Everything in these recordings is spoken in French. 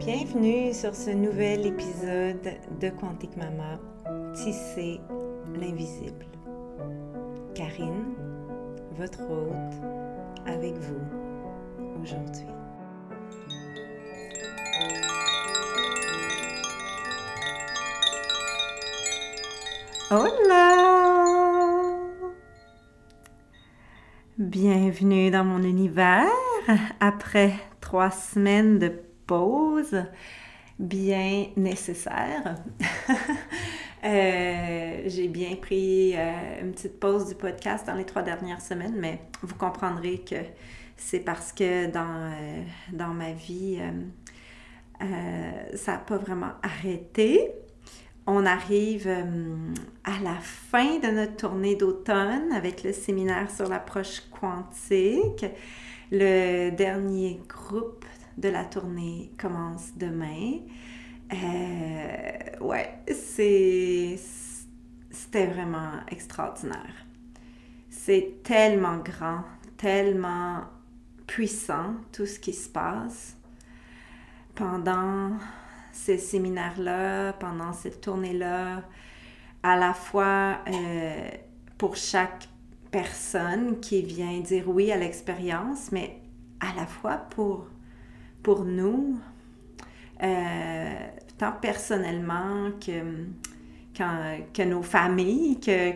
Bienvenue sur ce nouvel épisode de Quantique Mama, Tisser l'invisible. Karine, votre hôte, avec vous aujourd'hui. Hola! Bienvenue dans mon univers après trois semaines de pause bien nécessaire. Euh, j'ai bien pris euh, une petite pause du podcast dans les trois dernières semaines, mais vous comprendrez que c'est parce que dans, euh, dans ma vie, ça n'a pas vraiment arrêté. On arrive à la fin de notre tournée d'automne avec le séminaire sur l'approche quantique. Le dernier groupe de la tournée commence demain. Euh, ouais, c'était vraiment extraordinaire. C'est tellement grand, tellement puissant tout ce qui se passe pendant ces séminaires-là, pendant cette tournée-là, à la fois euh, pour chaque personne qui vient dire oui à l'expérience, mais à la fois pour pour nous, euh, tant personnellement que, que nos familles, que,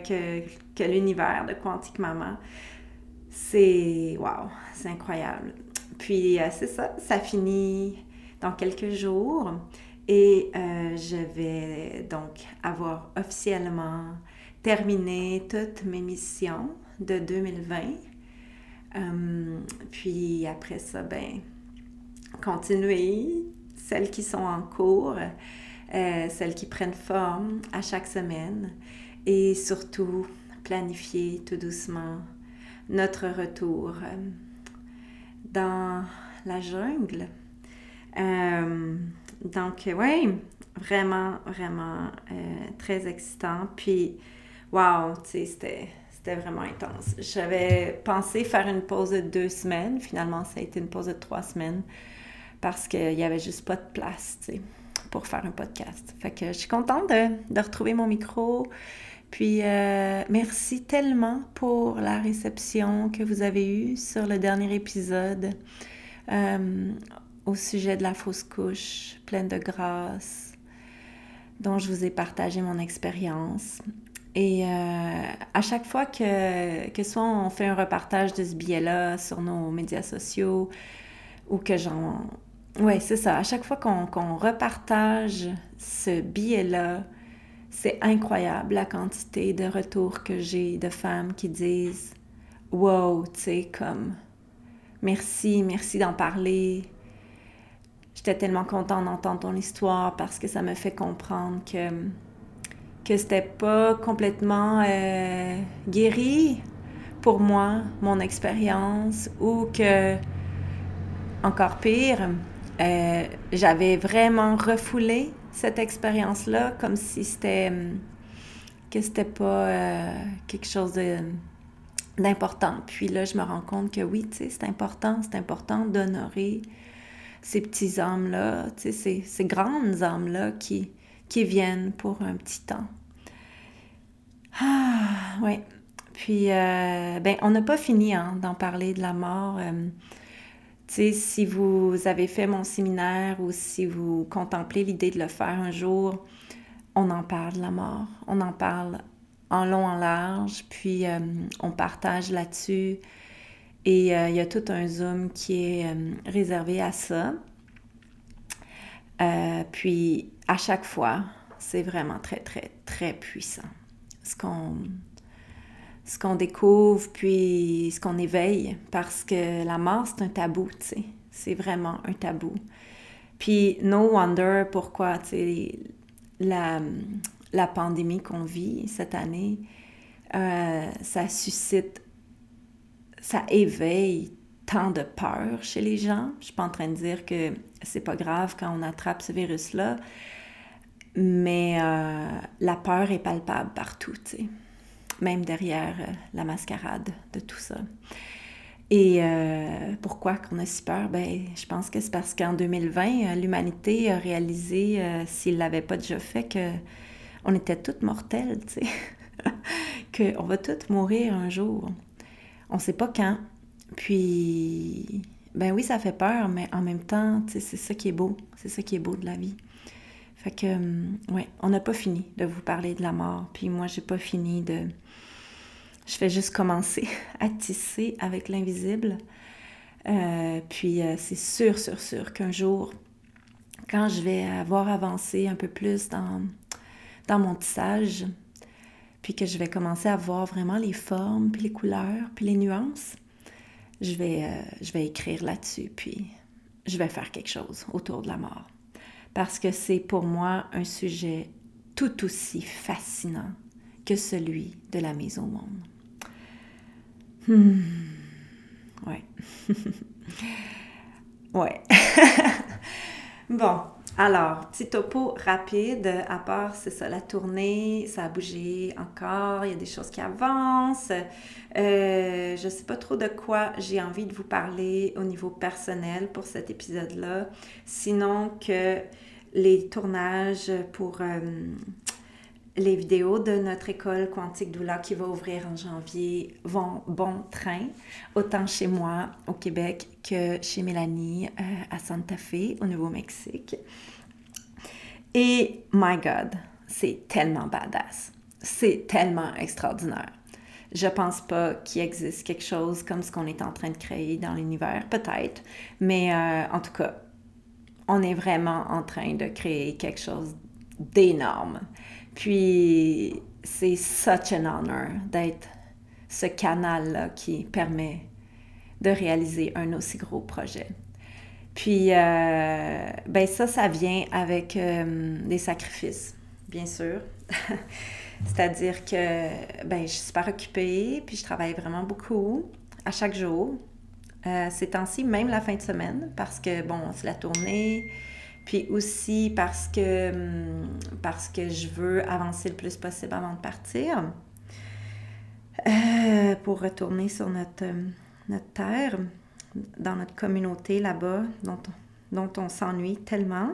que, l'univers de Quantique Maman. C'est wow, c'est incroyable. Puis euh, c'est ça, ça finit dans quelques jours et euh, je vais donc avoir officiellement terminé toutes mes missions de 2020. puis après ça, ben, continuer, celles qui sont en cours, euh, celles qui prennent forme à chaque semaine et surtout planifier tout doucement notre retour euh, dans la jungle. Euh, donc, oui, vraiment, vraiment très excitant. Puis, wow, c'était c'était vraiment intense. J'avais pensé faire une pause de deux semaines. Finalement, ça a été une pause de trois semaines parce qu'il n'y avait juste pas de place, pour faire un podcast. Fait que je suis contente de, retrouver mon micro. Puis, euh, merci tellement pour la réception que vous avez eue sur le dernier épisode euh, au sujet de la fausse couche, pleine de grâce, dont je vous ai partagé mon expérience. Et euh, à chaque fois que, que soit on fait un repartage de ce billet-là sur nos médias sociaux ou que j'en oui, c'est ça. À chaque fois qu'on repartage ce billet-là, c'est incroyable la quantité de retours que j'ai de femmes qui disent Wow, tu sais, comme merci, merci d'en parler. J'étais tellement contente d'entendre ton histoire parce que ça me fait comprendre que, que c'était pas complètement euh, guéri pour moi, mon expérience, ou que, encore pire, euh, j'avais vraiment refoulé cette expérience-là comme si c'était hum, que c'était pas euh, quelque chose d'important. Puis là, je me rends compte que oui, tu sais, c'est important, c'est important d'honorer ces petits âmes-là, tu sais, ces, grandes âmes-là qui, qui viennent pour un petit temps. Ah, oui. Puis, euh, ben, on n'a pas fini hein, d'en parler de la mort. Hum, sais, si vous avez fait mon séminaire ou si vous contemplez l'idée de le faire un jour, on en parle la mort, on en parle en long, en large, puis euh, on partage là-dessus. Et euh, il y a tout un Zoom qui est euh, réservé à ça. puis à chaque fois, c'est vraiment très, très, très puissant. Ce qu'on ce qu'on découvre, puis ce qu'on éveille, parce que la mort, c'est un tabou, tu sais. C'est vraiment un tabou. Puis, no wonder pourquoi, tu sais, la, la pandémie qu'on vit cette année, euh, ça suscite, ça éveille tant de peur chez les gens. Je suis pas en train de dire que c'est pas grave quand on attrape ce virus-là, mais euh, la peur est palpable partout, tu sais même derrière euh, la mascarade de tout ça. Et euh, pourquoi qu'on a si peur? Ben, je pense que c'est parce qu'en 2020, l'humanité a réalisé, s'il ne l'avait pas déjà fait, que on était toutes mortelles, tu sais. qu'on va toutes mourir un jour. On ne sait pas quand. Puis, ben oui, ça fait peur, mais en même temps, c'est ça qui est beau. C'est ça qui est beau de la vie. Fait que, hum, ouais, on n'a pas fini de vous parler de la mort. Puis moi, j'ai pas fini de. Je fais juste commencer à tisser avec l'invisible. Euh, puis euh, c'est sûr, sûr, sûr qu'un jour, quand je vais avoir avancé un peu plus dans, dans mon tissage, puis que je vais commencer à voir vraiment les formes, puis les couleurs, puis les nuances, je vais, euh, je vais écrire là-dessus, puis je vais faire quelque chose autour de la mort. Parce que c'est pour moi un sujet tout aussi fascinant que celui de la mise au monde. Hmm. Ouais. ouais. bon, alors, petit topo rapide, à part, c'est ça, la tournée, ça a bougé encore, il y a des choses qui avancent. Euh, je ne sais pas trop de quoi j'ai envie de vous parler au niveau personnel pour cet épisode-là, sinon que les tournages pour euh, les vidéos de notre école Quantique Doula qui va ouvrir en janvier vont bon train, autant chez moi au Québec que chez Mélanie euh, à Santa Fe au Nouveau-Mexique. Et my God, c'est tellement badass. C'est tellement extraordinaire. Je pense pas qu'il existe quelque chose comme ce qu'on est en train de créer dans l'univers, peut-être, mais euh, en tout cas, on est vraiment en train de créer quelque chose d'énorme. Puis c'est such an honor d'être ce canal-là qui permet de réaliser un aussi gros projet. Puis, euh, ben ça, ça vient avec euh, des sacrifices, bien sûr. C'est-à-dire que ben, je suis super occupée, puis je travaille vraiment beaucoup à chaque jour. Euh, ces temps-ci, même la fin de semaine, parce que, bon, c'est la tournée, puis aussi parce que, hum, parce que je veux avancer le plus possible avant de partir euh, pour retourner sur notre, notre terre, dans notre communauté là-bas, dont, on s'ennuie tellement.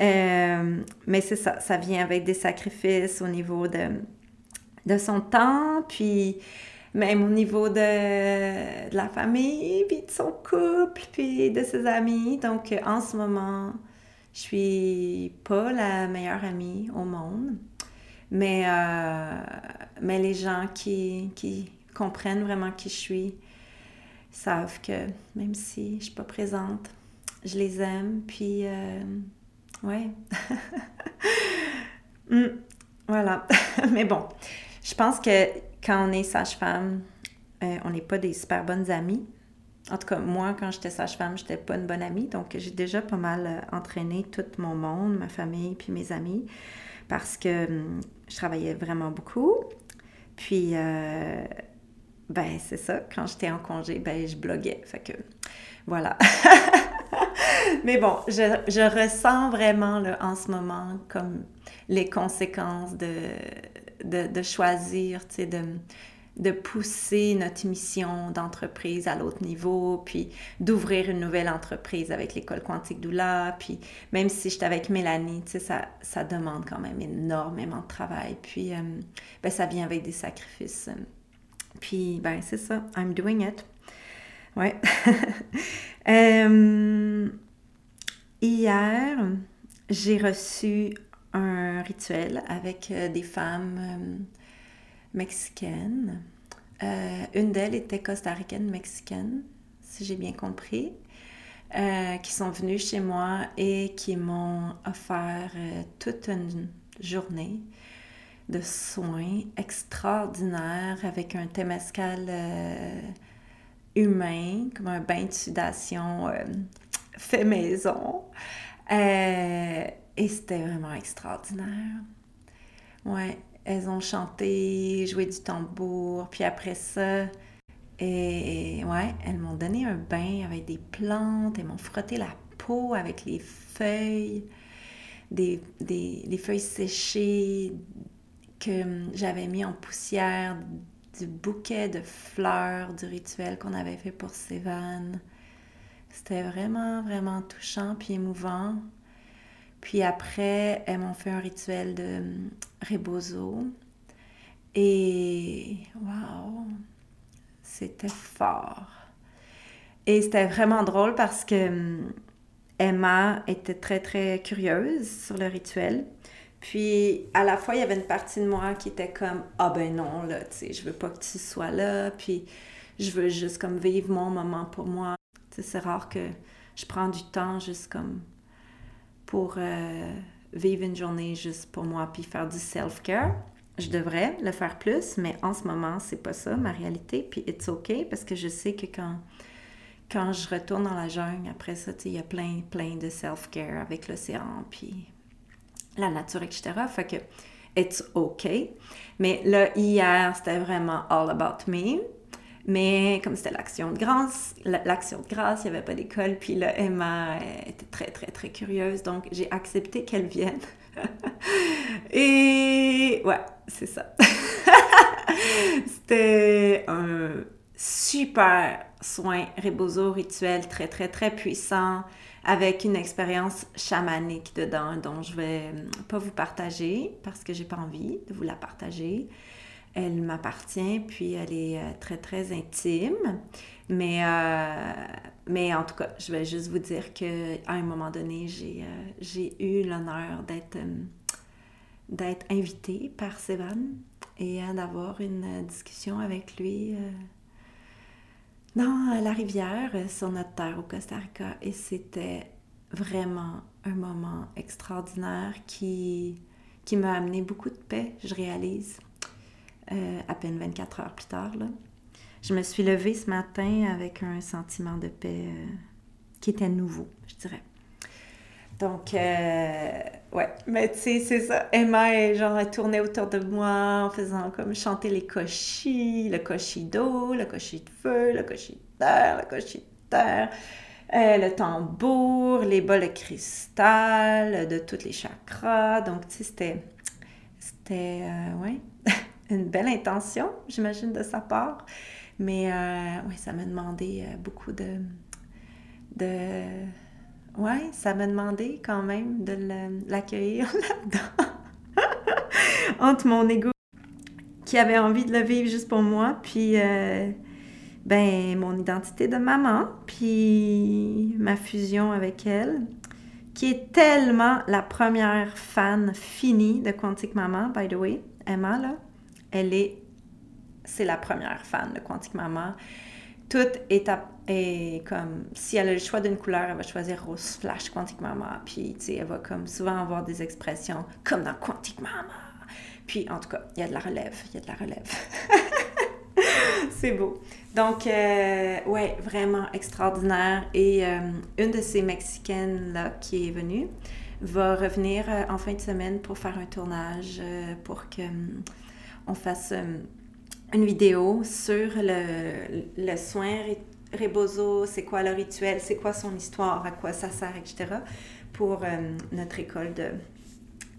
Euh, mais ça, ça vient avec des sacrifices au niveau de, de son temps, puis même au niveau de, de, la famille, puis de son couple, puis de ses amis. Donc, en ce moment, je suis pas la meilleure amie au monde, mais, euh, mais les gens qui, qui comprennent vraiment qui je suis savent que même si je suis pas présente, je les aime, puis euh, ouais. Hmm, voilà. mais bon, je pense que quand on est sage-femme, euh, on n'est pas des super bonnes amies. En tout cas, moi, quand j'étais sage-femme, j'étais pas une bonne amie. Donc, j'ai déjà pas mal euh, entraîné tout mon monde, ma famille, puis mes amis, parce que hum, je travaillais vraiment beaucoup. Puis, euh, ben, c'est ça. Quand j'étais en congé, ben, je bloguais. Fait que, voilà. Mais bon, je, je ressens vraiment là, en ce moment comme les conséquences de, de, choisir, tu de, pousser notre mission d'entreprise à l'autre niveau, puis d'ouvrir une nouvelle entreprise avec l'école quantique Doula, puis même si j'étais avec Mélanie, tu ça, ça demande quand même énormément de travail, puis euh, ben, ça vient avec des sacrifices. Puis, ben, c'est ça, I'm doing it. Ouais. Euh, hier, j'ai reçu un rituel avec euh, des femmes mexicaine. Euh, une d'elles était costaricaine mexicaine, si j'ai bien compris, euh, qui sont venues chez moi et qui m'ont offert euh, toute une journée de soins extraordinaires avec un temescal humain, comme un bain de sudation fait maison. Et c'était vraiment extraordinaire. Ouais, elles ont chanté, joué du tambour, puis après ça, et, ouais, elles m'ont donné un bain avec des plantes, elles m'ont frotté la peau avec les feuilles, des, feuilles séchées que j'avais mis en poussière du bouquet de fleurs du rituel qu'on avait fait pour Sévan. C'était vraiment, vraiment touchant puis émouvant. Puis après, elles m'ont fait un rituel de hum, rebozo. Et waouh, c'était fort. Et c'était vraiment drôle parce que hum, Emma était très, très curieuse sur le rituel. Puis, à la fois, il y avait une partie de moi qui était comme Ah ben non, là, tu sais, je veux pas que tu sois là, puis je veux juste comme vivre mon moment pour moi. Tu sais, c'est rare que je prends du temps juste comme pour euh, vivre une journée juste pour moi, puis faire du self-care. Je devrais le faire plus, mais en ce moment, c'est pas ça ma réalité. Puis, it's okay, parce que je sais que quand quand je retourne dans la jungle, après ça, il y a plein, plein de self-care avec l'océan, puis la nature, etc. Fait que it's OK. Mais là, hier, c'était vraiment all about me. Mais comme c'était l'action de grâce, l'action de grâce, il n'y avait pas d'école, puis là, Emma était très, très, très curieuse, donc j'ai accepté qu'elle vienne. Et ouais, c'est ça. c'était un super soin rebozo rituel très, très, très puissant avec une expérience chamanique dedans dont je vais pas vous partager parce que j'ai pas envie de vous la partager. Elle m'appartient, puis elle est euh, très, très intime. Mais, euh, mais en tout cas, je vais juste vous dire qu'à un moment donné, j'ai euh, eu l'honneur d'être invitée par Sévan et d'avoir une discussion avec lui dans la rivière sur notre terre au Costa Rica et c'était vraiment un moment extraordinaire qui m'a amené beaucoup de paix, je réalise, euh, à peine 24 heures plus tard. Là. Je me suis levée ce matin avec un sentiment de paix euh, qui était nouveau, je dirais. Donc, euh, ouais, mais tu sais, c'est ça. Emma, est, genre, elle tournait autour de moi en faisant comme chanter les cochis, le cochis d'eau, le cochis de feu, le cochis de terre, le cochis de terre, le tambour, les bols de cristal de tous les chakras. Donc, tu sais, c'était, c'était, euh, ouais, une belle intention, j'imagine, de sa part. Mais, ouais, ça m'a demandé beaucoup de, de oui, ça m'a demandé quand même de l'accueillir là-dedans. Entre mon ego qui avait envie de le vivre juste pour moi, puis euh, ben mon identité de maman, puis ma fusion avec elle, qui est tellement la première fan finie de Quantique Maman, by the way. Emma, là, elle est, c'est la première fan de Quantique Maman tout est, est, comme si elle a le choix d'une couleur, elle va choisir rose flash Quantique Mama. Puis, tu sais, elle va comme souvent avoir des expressions comme dans Quantique Mama. Puis, en tout cas, il y a de la relève, il y a de la relève. C'est beau. Donc, euh, ouais, vraiment extraordinaire. Et euh, une de ces Mexicaines-là qui est venue va revenir euh, en fin de semaine pour faire un tournage pour qu'on on fasse une vidéo sur le, le soin Rebozo, c'est quoi le rituel, c'est quoi son histoire, à quoi ça sert, etc. pour euh, notre école de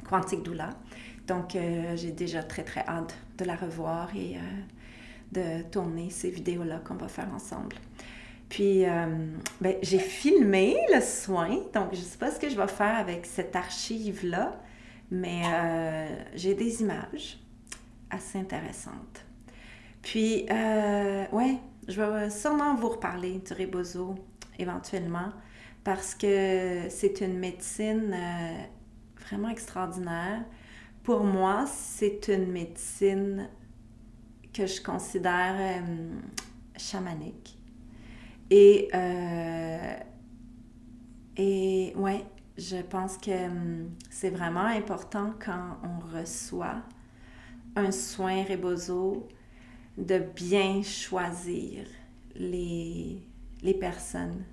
Quantique Doula. Donc, euh, j'ai déjà très, très hâte de la revoir et euh, de tourner ces vidéos-là qu'on va faire ensemble. Puis, ben, j'ai filmé le soin, donc je ne sais pas ce que je vais faire avec cette archive-là, mais j'ai des images assez intéressantes. Puis, euh, ouais, je vais sûrement vous reparler du rebozo éventuellement parce que c'est une médecine euh, vraiment extraordinaire. Pour moi, c'est une médecine que je considère euh, chamanique. Et, euh, et ouais, je pense que c'est vraiment important quand on reçoit un soin rebozo de bien choisir les, les personnes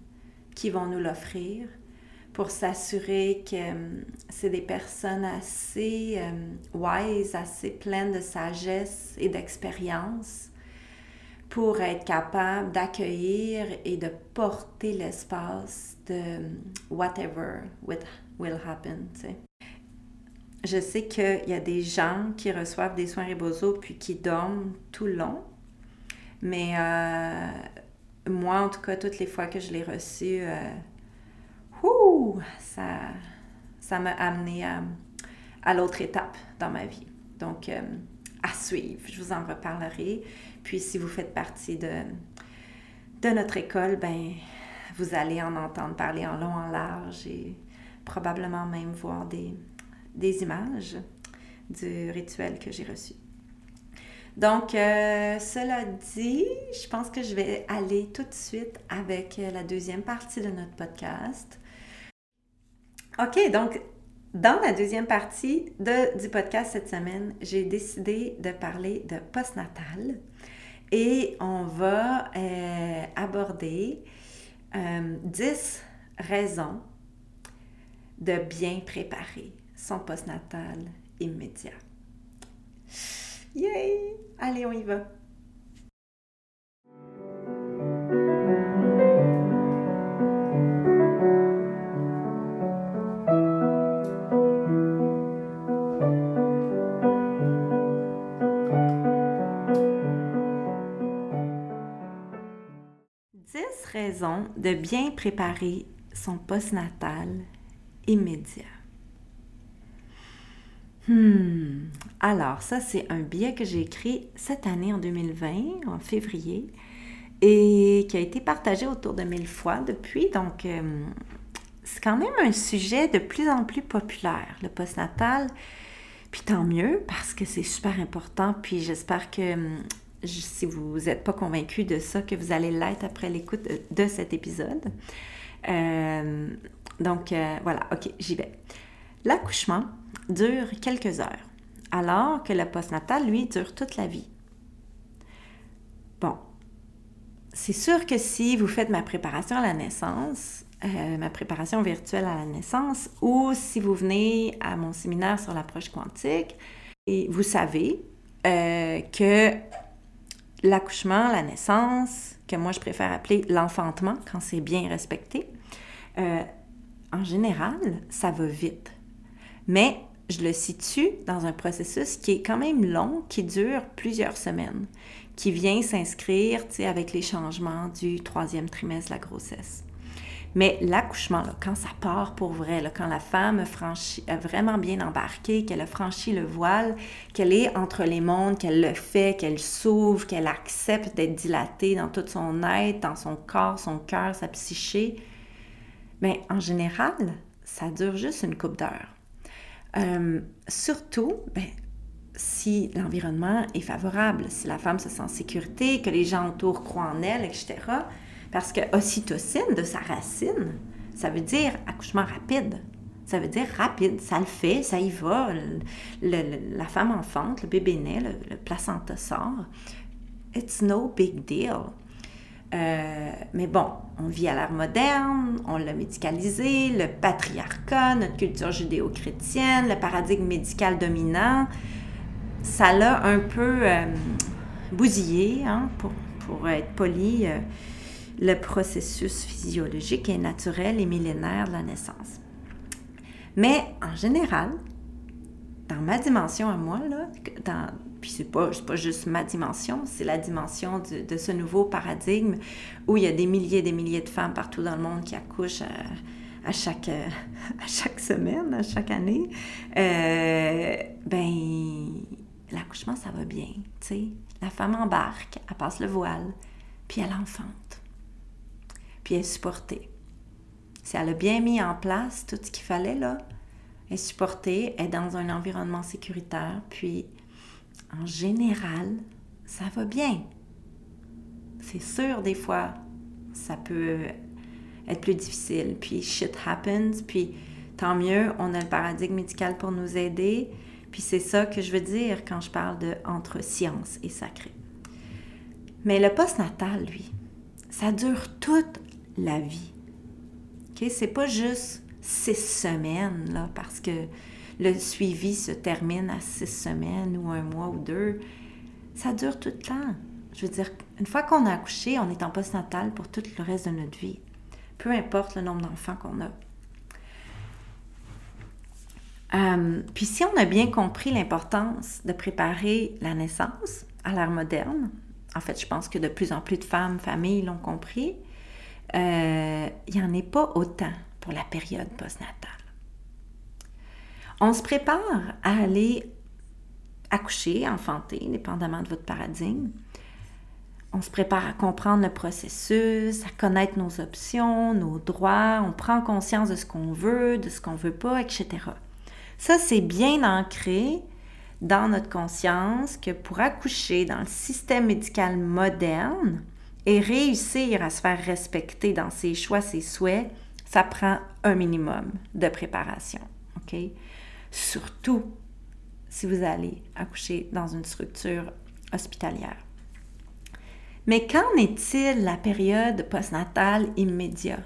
qui vont nous l'offrir pour s'assurer que euh, c'est des personnes assez euh, wise, assez pleines de sagesse et d'expérience pour être capable d'accueillir et de porter l'espace de whatever will, will happen. Je sais qu'il y a des gens qui reçoivent des soins Rebozo puis qui dorment tout le long. Mais euh, moi, en tout cas, toutes les fois que je l'ai reçu, euh, ça, ça m'a amené à, l'autre étape dans ma vie. Donc, euh, à suivre, je vous en reparlerai. Puis, si vous faites partie de, de notre école, ben, vous allez en entendre parler en long, en large et probablement même voir des, des images du rituel que j'ai reçu. Donc, euh, cela dit, je pense que je vais aller tout de suite avec la deuxième partie de notre podcast. OK, donc, dans la deuxième partie de, du podcast cette semaine, j'ai décidé de parler de postnatal et on va euh, aborder 10 euh, raisons de bien préparer son postnatal immédiat. Yay! Allez, on y va! raisons de bien préparer son postnatal immédiat. Hmm. Alors, ça, c'est un billet que j'ai écrit cette année en 2020, en février, et qui a été partagé autour de mille fois depuis. Donc, euh, c'est quand même un sujet de plus en plus populaire, le postnatal. Puis tant mieux, parce que c'est super important. Puis j'espère que hum, si vous n'êtes pas convaincu de ça, que vous allez l'être après l'écoute de, cet épisode. Euh, donc euh, voilà, ok, j'y vais. L'accouchement, dure quelques heures, alors que le postnatal, lui, dure toute la vie. Bon, c'est sûr que si vous faites ma préparation à la naissance, euh, ma préparation virtuelle à la naissance, ou si vous venez à mon séminaire sur l'approche quantique, et vous savez euh, que l'accouchement, la naissance, que moi je préfère appeler l'enfantement quand c'est bien respecté, euh, en général, ça va vite. Mais je le situe dans un processus qui est quand même long, qui dure plusieurs semaines, qui vient s'inscrire avec les changements du troisième trimestre de la grossesse. Mais l'accouchement, quand ça part pour vrai, quand la femme a vraiment bien embarqué, qu'elle a franchi le voile, qu'elle est entre les mondes, qu'elle le fait, qu'elle s'ouvre, qu'elle accepte d'être dilatée dans tout son être, dans son corps, son cœur, sa psyché, mais en général, ça dure juste une coupe d'heures. Euh, surtout, ben, si l'environnement est favorable, si la femme se sent en sécurité, que les gens autour croient en elle, etc. Parce que ocytocine, de sa racine, ça veut dire accouchement rapide. Ça veut dire rapide, ça le fait, ça y va. la femme enfante, le bébé naît, le placenta sort. It's no big deal. Euh, mais bon, on vit à l'ère moderne, on l'a médicalisé, le patriarcat, notre culture judéo-chrétienne, le paradigme médical dominant, ça l'a un peu euh, bousillé, hein, pour, pour, être poli, euh, le processus physiologique et naturel et millénaire de la naissance. Mais en général, dans ma dimension à moi, là, dans, puis c'est pas, pas juste ma dimension, c'est la dimension de, ce nouveau paradigme où il y a des milliers et des milliers de femmes partout dans le monde qui accouchent à, chaque, à chaque semaine, à chaque année. Euh, ben, l'accouchement, ça va bien, tu sais. La femme embarque, elle passe le voile, puis elle enfante. Puis elle est supportée. Si elle a bien mis en place tout ce qu'il fallait, là, elle est supportée, elle est dans un environnement sécuritaire, puis en général, ça va bien. C'est sûr, des fois, ça peut être plus difficile. Puis shit happens, puis tant mieux, on a le paradigme médical pour nous aider. Puis c'est ça que je veux dire quand je parle de entre science et sacré. Mais le postnatal, lui, ça dure toute la vie. OK? C'est pas juste six semaines, là, parce que le suivi se termine à six semaines ou un mois ou deux, ça dure tout le temps. Je veux dire, une fois qu'on a accouché, on est en postnatal pour tout le reste de notre vie, peu importe le nombre d'enfants qu'on a. Euh, puis si on a bien compris l'importance de préparer la naissance à l'ère moderne, en fait, je pense que de plus en plus de femmes, familles l'ont compris, euh, il n'y en est pas autant pour la période postnatale. On se prépare à aller accoucher, enfanter, dépendamment de votre paradigme. On se prépare à comprendre le processus, à connaître nos options, nos droits, on prend conscience de ce qu'on veut, de ce qu'on ne veut pas, etc. Ça, c'est bien ancré dans notre conscience que pour accoucher dans le système médical moderne et réussir à se faire respecter dans ses choix, ses souhaits, ça prend un minimum de préparation. OK? Surtout si vous allez accoucher dans une structure hospitalière. Mais qu'en est-il la période postnatale immédiate?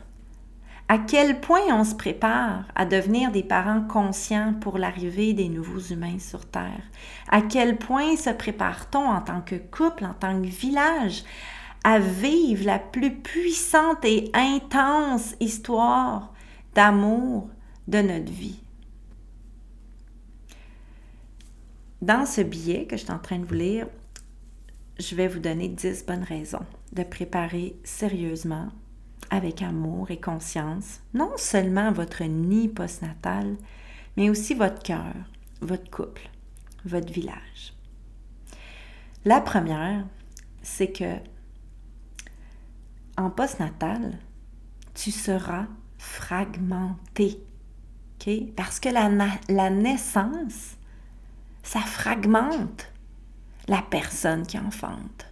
À quel point on se prépare à devenir des parents conscients pour l'arrivée des nouveaux humains sur Terre? À quel point se prépare-t-on en tant que couple, en tant que village, à vivre la plus puissante et intense histoire d'amour de notre vie? Dans ce billet que je suis en train de vous lire, je vais vous donner 10 bonnes raisons de préparer sérieusement, avec amour et conscience, non seulement votre nid postnatal, mais aussi votre cœur, votre couple, votre village. La première, c'est que en postnatal, tu seras fragmenté. Parce que la, la naissance, ça fragmente la personne qui enfante.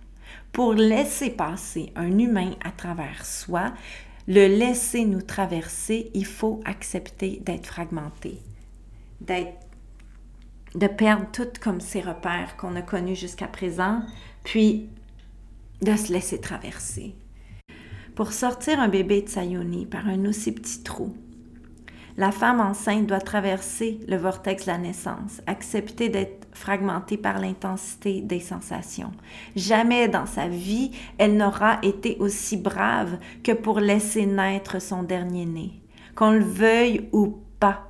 Pour laisser passer un humain à travers soi, le laisser nous traverser, il faut accepter d'être fragmenté, d'être de perdre tout comme ces repères qu'on a connus jusqu'à présent, puis de se laisser traverser. Pour sortir un bébé de Sayoni par un aussi petit trou, la femme enceinte doit traverser le vortex de la naissance, accepter d'être fragmentée par l'intensité des sensations. Jamais dans sa vie, elle n'aura été aussi brave que pour laisser naître son dernier-né. Qu'on le veuille ou pas,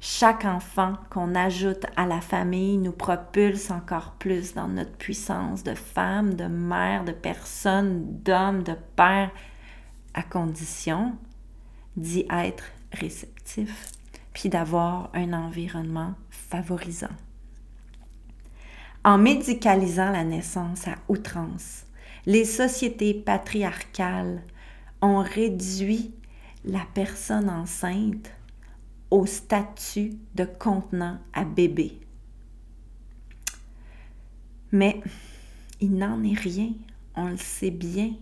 chaque enfant qu'on ajoute à la famille nous propulse encore plus dans notre puissance de femme, de mère, de personne, d'homme, de père, à condition d'y être réceptif, puis d'avoir un environnement favorisant. En médicalisant la naissance à outrance, les sociétés patriarcales ont réduit la personne enceinte au statut de contenant à bébé. Mais il n'en est rien, on le sait bien.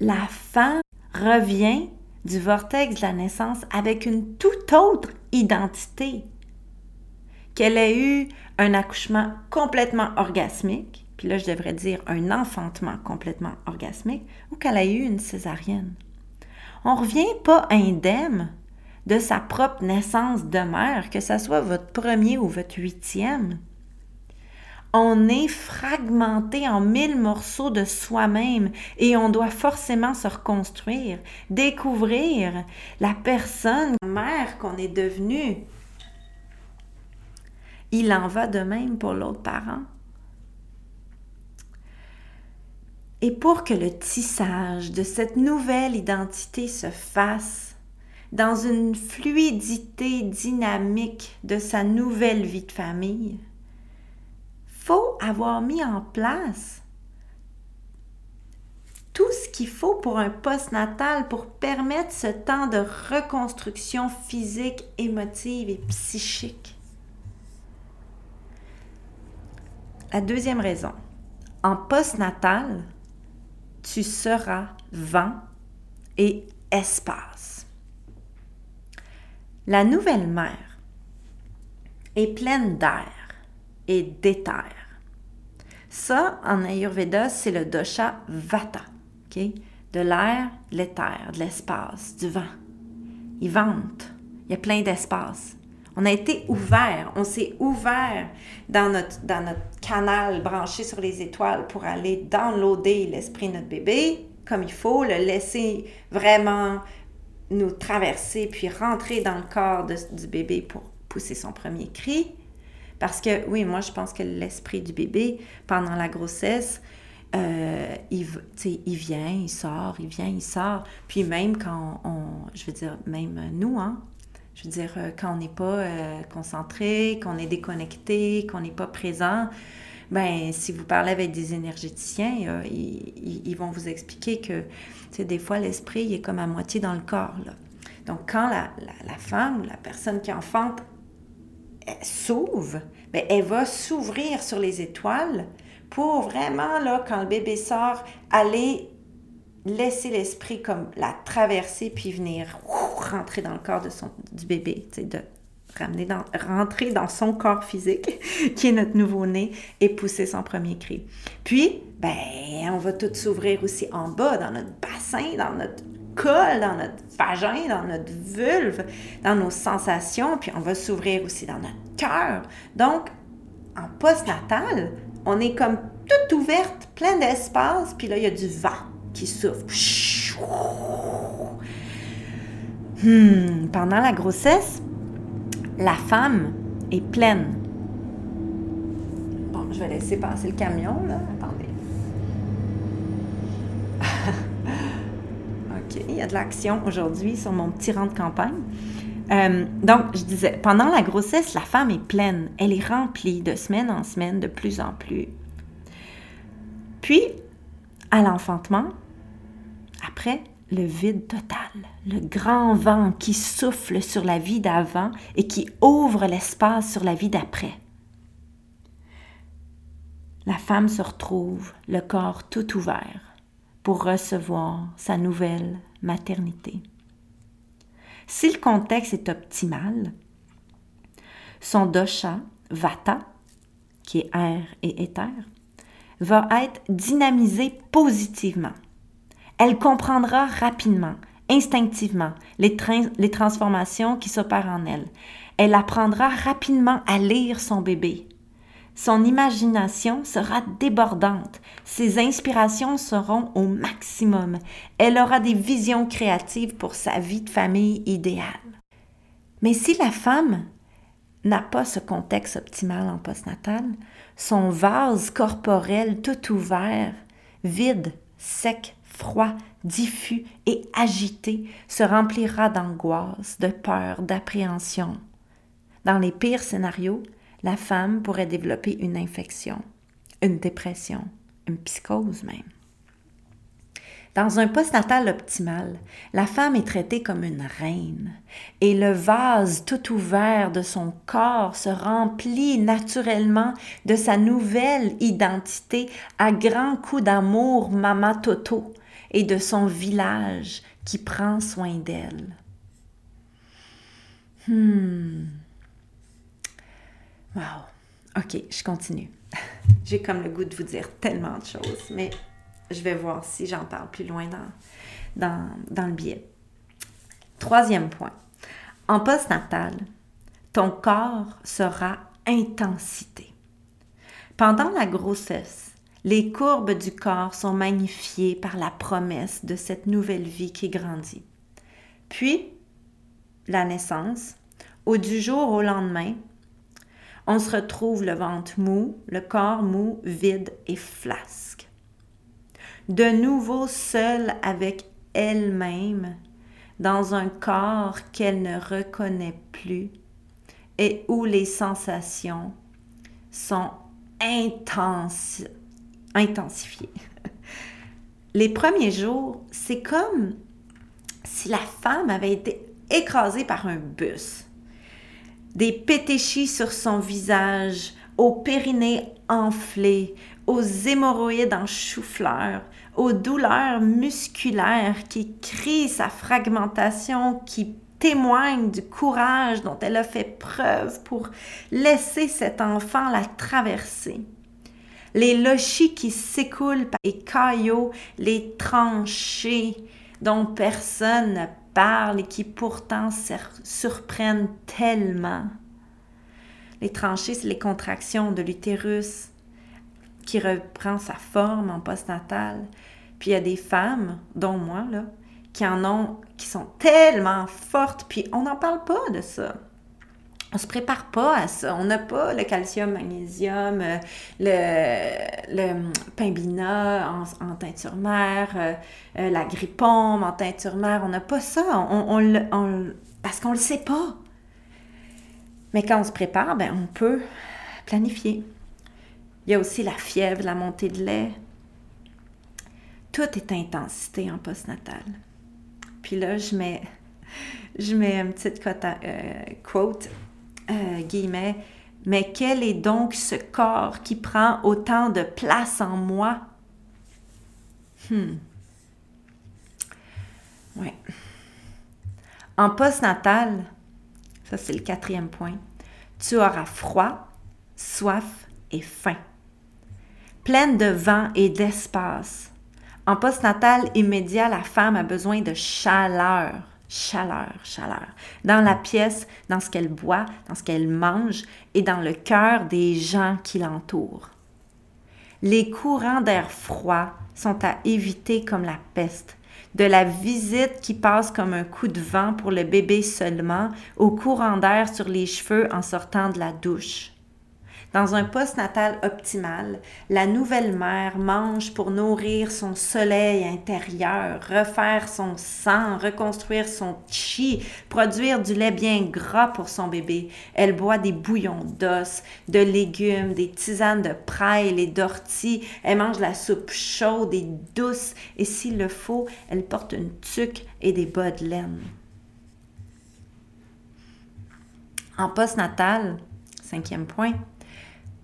La femme revient du vortex de la naissance avec une toute autre identité. Qu'elle ait eu un accouchement complètement orgasmique, puis là je devrais dire un enfantement complètement orgasmique, ou qu'elle ait eu une césarienne. On ne revient pas indemne de sa propre naissance de mère, que ce soit votre premier ou votre huitième on est fragmenté en mille morceaux de soi-même et on doit forcément se reconstruire, découvrir la personne, mère qu'on est devenue. Il en va de même pour l'autre parent. Et pour que le tissage de cette nouvelle identité se fasse dans une fluidité dynamique de sa nouvelle vie de famille, faut avoir mis en place tout ce qu'il faut pour un post-natal pour permettre ce temps de reconstruction physique, émotive et psychique. La deuxième raison, en post-natal, tu seras vent et espace. La nouvelle mère est pleine d'air et d'éther. Ça, en Ayurveda, c'est le dosha Vata, de l'air, de l'éther, de l'espace, du vent. Il vente, il y a plein d'espace. On a été ouvert, on s'est ouvert dans notre, dans notre canal branché sur les étoiles pour aller downloader l'esprit de notre bébé comme il faut, le laisser vraiment nous traverser puis rentrer dans le corps du bébé pour pousser son premier cri. Parce que, oui, moi, je pense que l'esprit du bébé, pendant la grossesse, euh, il, il vient, il sort, il vient, il sort. Puis même quand on, je veux dire, même nous, hein, je veux dire, euh, quand on n'est pas euh, concentré, qu'on est déconnecté, qu'on n'est pas présent, ben si vous parlez avec des énergéticiens, ils, ils, vont vous expliquer que, tu sais, des fois, l'esprit, il est comme à moitié dans le corps, là. Donc, quand la, la femme ou la personne qui enfante s'ouvre, elle va s'ouvrir sur les étoiles pour vraiment, là, quand le bébé sort, aller laisser l'esprit comme la traverser puis venir rentrer dans le corps de son, du bébé, de ramener dans, rentrer dans son corps physique, qui est notre nouveau-né, et pousser son premier cri. Puis, ben, on va tout s'ouvrir aussi en bas, dans notre bassin, dans notre col, dans notre vagin, dans notre vulve, dans nos sensations, puis on va s'ouvrir aussi dans notre cœur. Donc, en post-natal, on est comme toute ouverte, plein d'espace, puis là, il y a du vent qui souffle. Hmm, pendant la grossesse, la femme est pleine. Bon, je vais laisser passer le camion, là. Attendez. OK, il y a de l'action aujourd'hui sur mon petit rang de campagne. Euh, donc, je disais, pendant la grossesse, la femme est pleine. Elle est remplie de semaine en semaine, de plus en plus. Puis, à l'enfantement, après, le vide total, le grand vent qui souffle sur la vie d'avant et qui ouvre l'espace sur la vie d'après. La femme se retrouve, le corps tout ouvert, pour recevoir sa nouvelle maternité. Si le contexte est optimal, son dosha, vata, qui est air et éther, va être dynamisé positivement. Elle comprendra rapidement, instinctivement, les, les transformations qui s'opèrent en elle. Elle apprendra rapidement à lire son bébé. Son imagination sera débordante. Ses inspirations seront au maximum. Elle aura des visions créatives pour sa vie de famille idéale. Mais si la femme n'a pas ce contexte optimal en postnatal, son vase corporel tout ouvert, vide, sec, froid, diffus et agité se remplira d'angoisse, de peur, d'appréhension. Dans les pires scénarios, la femme pourrait développer une infection, une dépression, une psychose même. Dans un postnatal optimal, la femme est traitée comme une reine et le vase tout ouvert de son corps se remplit naturellement de sa nouvelle identité à grands coups d'amour Mama Toto et de son village qui prend soin d'elle. Hmm. Wow. OK, je continue. J'ai comme le goût de vous dire tellement de choses, mais je vais voir si j'en parle plus loin dans, dans, dans le biais. Troisième point. En postnatal, ton corps sera intensité. Pendant la grossesse, les courbes du corps sont magnifiées par la promesse de cette nouvelle vie qui grandit. Puis, la naissance, au du jour au lendemain, on se retrouve le ventre mou, le corps mou, vide et flasque. De nouveau seule avec elle-même, dans un corps qu'elle ne reconnaît plus et où les sensations sont intensifiées. Les premiers jours, c'est comme si la femme avait été écrasée par un bus des pétéchis sur son visage, au périnée enflé, aux hémorroïdes en chou-fleur, aux douleurs musculaires qui crient sa fragmentation, qui témoignent du courage dont elle a fait preuve pour laisser cet enfant la traverser. Les lochis qui s'écoulent par les caillots, les tranchées dont personne ne et qui pourtant surprennent tellement. Les tranchées, c'est les contractions de l'utérus qui reprend sa forme en postnatal. Puis il y a des femmes, dont moi, là, qui en ont, qui sont tellement fortes, puis on n'en parle pas de ça. On se prépare pas à ça. On n'a pas le calcium, magnésium, euh, le, le pimbina en, teinture mère, euh, euh, la grippombe en teinture mère. On n'a pas ça. On, parce qu'on ne le sait pas. Mais quand on se prépare, ben, on peut planifier. Il y a aussi la fièvre, la montée de lait. Tout est intensité en postnatal. Puis là, je mets, je mets une petite quote euh, mais quel est donc ce corps qui prend autant de place en moi? Hmm. Ouais. En postnatal, ça c'est le quatrième point, tu auras froid, soif et faim. Pleine de vent et d'espace. En postnatal immédiat, la femme a besoin de chaleur chaleur, chaleur, dans la pièce, dans ce qu'elle boit, dans ce qu'elle mange et dans le cœur des gens qui l'entourent. Les courants d'air froid sont à éviter comme la peste, de la visite qui passe comme un coup de vent pour le bébé seulement, au courant d'air sur les cheveux en sortant de la douche. Dans un post-natal optimal, la nouvelle mère mange pour nourrir son soleil intérieur, refaire son sang, reconstruire son chi, produire du lait bien gras pour son bébé. Elle boit des bouillons d'os, de légumes, des tisanes de praille et d'ortie. Elle mange la soupe chaude et douce et s'il le faut, elle porte une tuque et des bas de laine. En post-natal, cinquième point,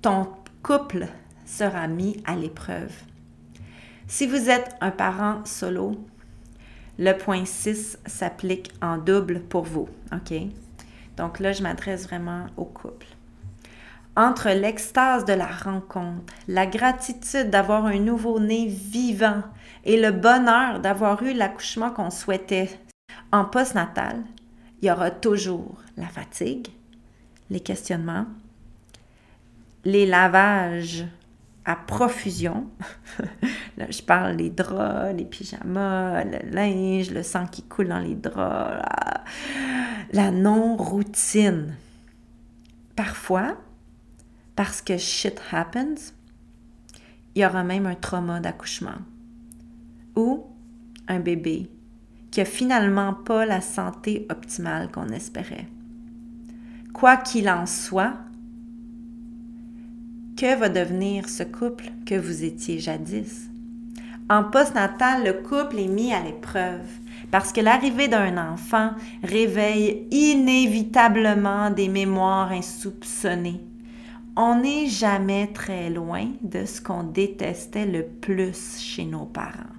ton couple sera mis à l'épreuve. Si vous êtes un parent solo, le point 6 s'applique en double pour vous. OK? Donc là, je m'adresse vraiment au couple. Entre l'extase de la rencontre, la gratitude d'avoir un nouveau-né vivant et le bonheur d'avoir eu l'accouchement qu'on souhaitait en postnatal, il y aura toujours la fatigue, les questionnements, les lavages à profusion. Là, je parle des draps, les pyjamas, le linge, le sang qui coule dans les draps, la, non-routine. Parfois, parce que shit happens, il y aura même un trauma d'accouchement ou un bébé qui a finalement pas la santé optimale qu'on espérait. Quoi qu'il en soit, que va devenir ce couple que vous étiez jadis? En postnatal, le couple est mis à l'épreuve parce que l'arrivée d'un enfant réveille inévitablement des mémoires insoupçonnées. On n'est jamais très loin de ce qu'on détestait le plus chez nos parents.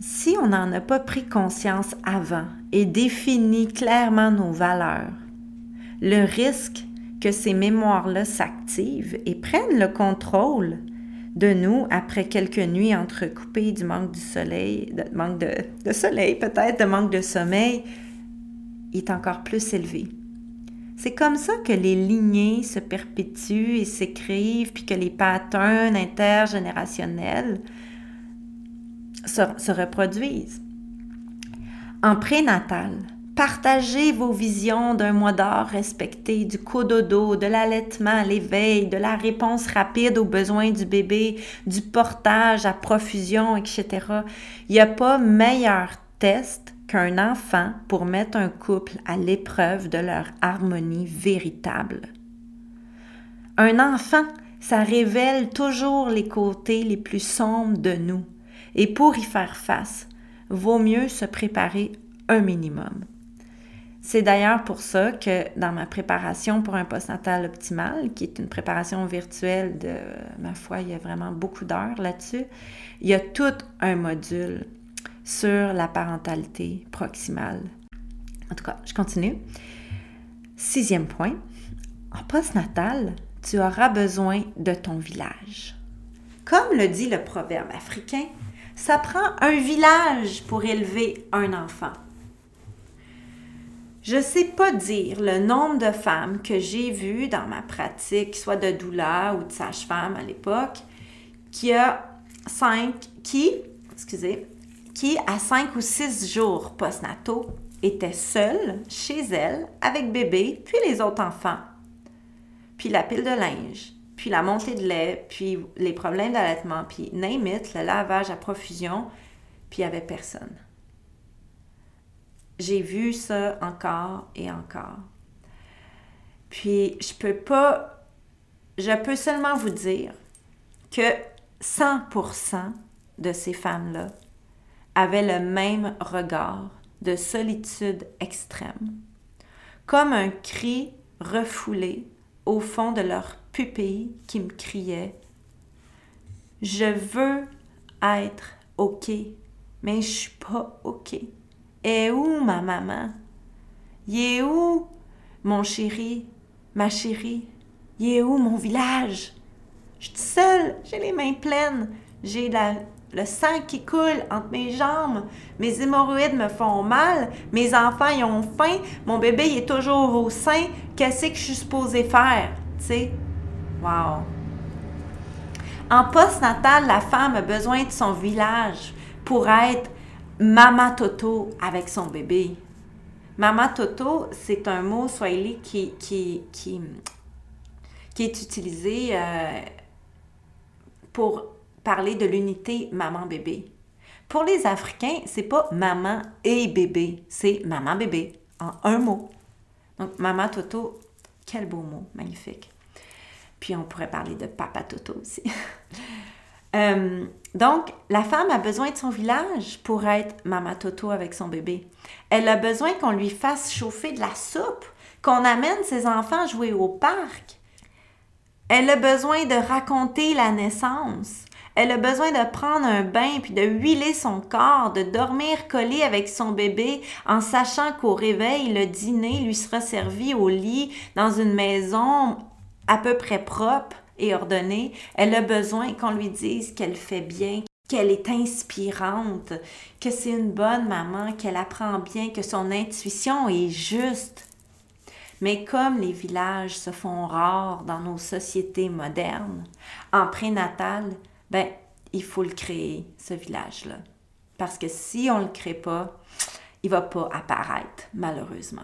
Si on n'en a pas pris conscience avant et défini clairement nos valeurs, le risque que ces mémoires-là s'activent et prennent le contrôle de nous après quelques nuits entrecoupées du manque du soleil, de manque de, soleil peut-être, de manque de sommeil, est encore plus élevé. C'est comme ça que les lignées se perpétuent et s'écrivent, puis que les patterns intergénérationnels se, se reproduisent. En prénatal, Partagez vos visions d'un mois d'or respecté, du cododo, de l'allaitement, l'éveil, de la réponse rapide aux besoins du bébé, du portage à profusion, etc. Il n'y a pas meilleur test qu'un enfant pour mettre un couple à l'épreuve de leur harmonie véritable. Un enfant, ça révèle toujours les côtés les plus sombres de nous. Et pour y faire face, vaut mieux se préparer un minimum. C'est d'ailleurs pour ça que dans ma préparation pour un postnatal optimal, qui est une préparation virtuelle de, ma foi, il y a vraiment beaucoup d'heures là-dessus, il y a tout un module sur la parentalité proximale. En tout cas, je continue. Sixième point, en postnatal, tu auras besoin de ton village. Comme le dit le proverbe africain, ça prend un village pour élever un enfant. Je ne sais pas dire le nombre de femmes que j'ai vues dans ma pratique, soit de doula ou de sage-femme à l'époque, qui a 5, qui, à 5 ou 6 jours postnataux était seule chez elle avec bébé, puis les autres enfants, puis la pile de linge, puis la montée de lait, puis les problèmes d'allaitement, puis name le lavage à profusion, puis il n'y avait personne. J'ai vu ça encore et encore. Puis je peux pas, je peux seulement vous dire que 100% de ces femmes-là avaient le même regard de solitude extrême, comme un cri refoulé au fond de leur pupille qui me criait Je veux être OK, mais je suis pas OK. Et où ma maman? Il est où mon chéri, ma chérie? Il est où mon village? Je suis seule, j'ai les mains pleines, j'ai le sang qui coule entre mes jambes, mes hémorroïdes me font mal, mes enfants ils ont faim, mon bébé il est toujours au sein, qu'est-ce que je suis supposée faire? Tu sais? Wow! En post-natal, la femme a besoin de son village pour être Mama Toto avec son bébé. Mama Toto, c'est un mot swahili qui, qui, qui, qui est utilisé euh, pour parler de l'unité maman-bébé. Pour les Africains, c'est pas maman et bébé, c'est maman-bébé en un mot. Donc, Mama Toto, quel beau mot, magnifique. Puis on pourrait parler de Papa Toto aussi. Euh, donc, la femme a besoin de son village pour être Mama Toto avec son bébé. Elle a besoin qu'on lui fasse chauffer de la soupe, qu'on amène ses enfants jouer au parc. Elle a besoin de raconter la naissance. Elle a besoin de prendre un bain puis de huiler son corps, de dormir collée avec son bébé en sachant qu'au réveil, le dîner lui sera servi au lit dans une maison à peu près propre et ordonnée, elle a besoin qu'on lui dise qu'elle fait bien, qu'elle est inspirante, que c'est une bonne maman, qu'elle apprend bien, que son intuition est juste. Mais comme les villages se font rares dans nos sociétés modernes, en prénatal, ben, il faut le créer, ce village-là. Parce que si on ne le crée pas, il ne va pas apparaître, malheureusement.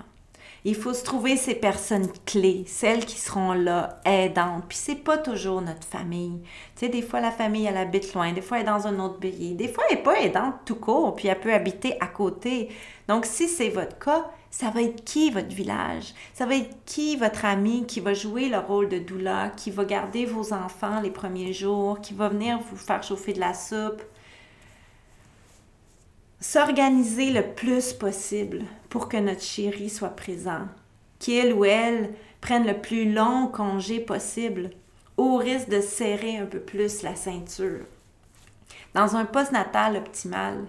Il faut se trouver ces personnes clés, celles qui seront là, aidantes. Puis c'est pas toujours notre famille. Tu sais, des fois la famille elle habite loin, des fois elle est dans un autre pays, des fois elle n'est pas aidante tout court, puis elle peut habiter à côté. Donc si c'est votre cas, ça va être qui votre village? Ça va être qui votre ami qui va jouer le rôle de doula, qui va garder vos enfants les premiers jours, qui va venir vous faire chauffer de la soupe? S'organiser le plus possible pour que notre chéri soit présent, qu'il ou elle prenne le plus long congé possible, au risque de serrer un peu plus la ceinture. Dans un post-natal optimal,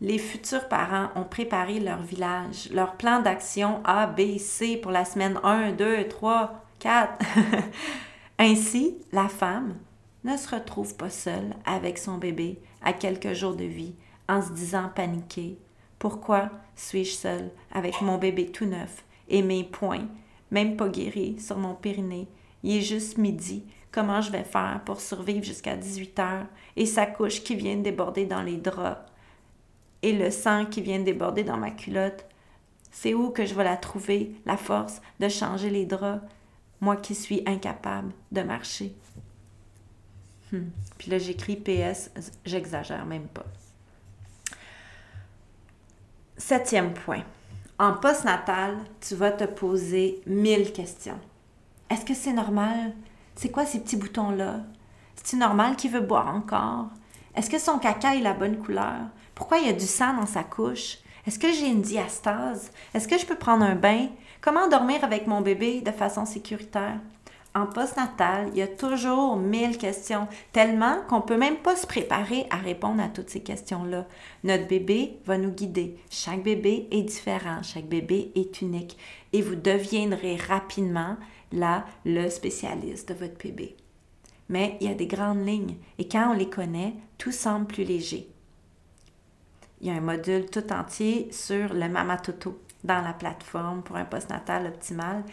les futurs parents ont préparé leur village, leur plan d'action A, B, C pour la semaine 1, 2, 3, 4. Ainsi, la femme ne se retrouve pas seule avec son bébé à quelques jours de vie en se disant paniqué. Pourquoi suis-je seule avec mon bébé tout neuf et mes poings, même pas guéris, sur mon périnée? Il est juste midi. Comment je vais faire pour survivre jusqu'à 18 heures? Et sa couche qui vient de déborder dans les draps et le sang qui vient de déborder dans ma culotte? C'est où que je vais la trouver, la force de changer les draps, moi qui suis incapable de marcher? Hmm. Puis là, j'écris PS, j'exagère même pas. Septième point. En postnatal, tu vas te poser mille questions. Est-ce que c'est normal? C'est quoi ces petits boutons-là? C'est-tu normal qu'il veut boire encore? Est-ce que son caca est la bonne couleur? Pourquoi il y a du sang dans sa couche? Est-ce que j'ai une diastase? Est-ce que je peux prendre un bain? Comment dormir avec mon bébé de façon sécuritaire? En postnatal, il y a toujours mille questions, tellement qu'on peut même pas se préparer à répondre à toutes ces questions-là. Notre bébé va nous guider. Chaque bébé est différent, chaque bébé est unique et vous deviendrez rapidement là le spécialiste de votre bébé. Mais il y a des grandes lignes et quand on les connaît, tout semble plus léger. Il y a un module tout entier sur le Mama Toto dans la plateforme pour un postnatal optimal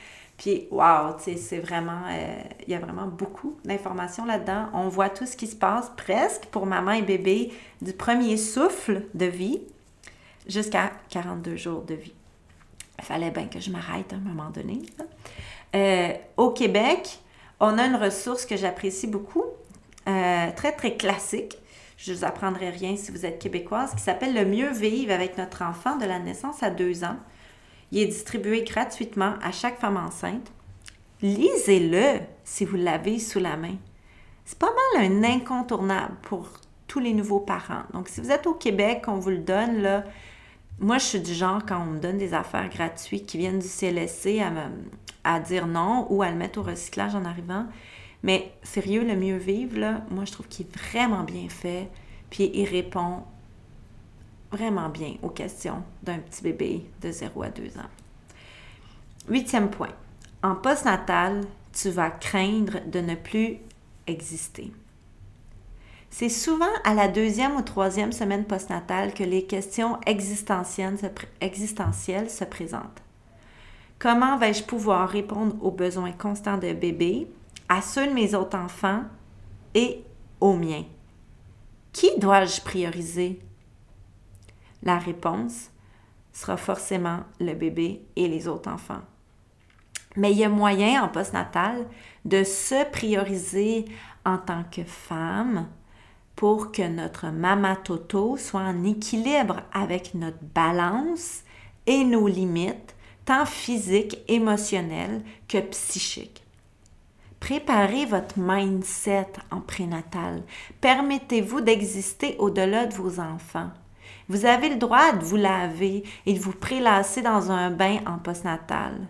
Puis, wow, c'est vraiment, euh, il y a vraiment beaucoup d'informations là-dedans. On voit tout ce qui se passe presque pour maman et bébé du premier souffle de vie jusqu'à 42 jours de vie. Il fallait bien que je m'arrête à un moment donné. Euh, au Québec, on a une ressource que j'apprécie beaucoup, euh, très, très classique. Je ne vous apprendrai rien si vous êtes québécoise, qui s'appelle Le mieux vivre avec notre enfant de la naissance à deux ans. Il est distribué gratuitement à chaque femme enceinte. Lisez-le si vous l'avez sous la main. C'est pas mal un incontournable pour tous les nouveaux parents. Donc, si vous êtes au Québec, on vous le donne, là, moi, je suis du genre, quand on me donne des affaires gratuites qui viennent du CLSC, à, à dire non ou à le mettre au recyclage en arrivant. Mais sérieux, le mieux vivre, là, moi, je trouve qu'il est vraiment bien fait. Puis il répond vraiment bien aux questions d'un petit bébé de 0 à 2 ans. Huitième point. En postnatal, tu vas craindre de ne plus exister. C'est souvent à la deuxième ou troisième semaine postnatale que les questions existentielles se, existentielles se présentent. Comment vais-je pouvoir répondre aux besoins constants de bébé, à ceux de mes autres enfants et aux miens? Qui dois-je prioriser? La réponse sera forcément le bébé et les autres enfants. Mais il y a moyen en postnatal de se prioriser en tant que femme pour que notre mama toto soit en équilibre avec notre balance et nos limites tant physique, émotionnel que psychique. Préparez votre mindset en prénatal. Permettez-vous d'exister au-delà de vos enfants. Vous avez le droit de vous laver et de vous prélasser dans un bain en postnatal.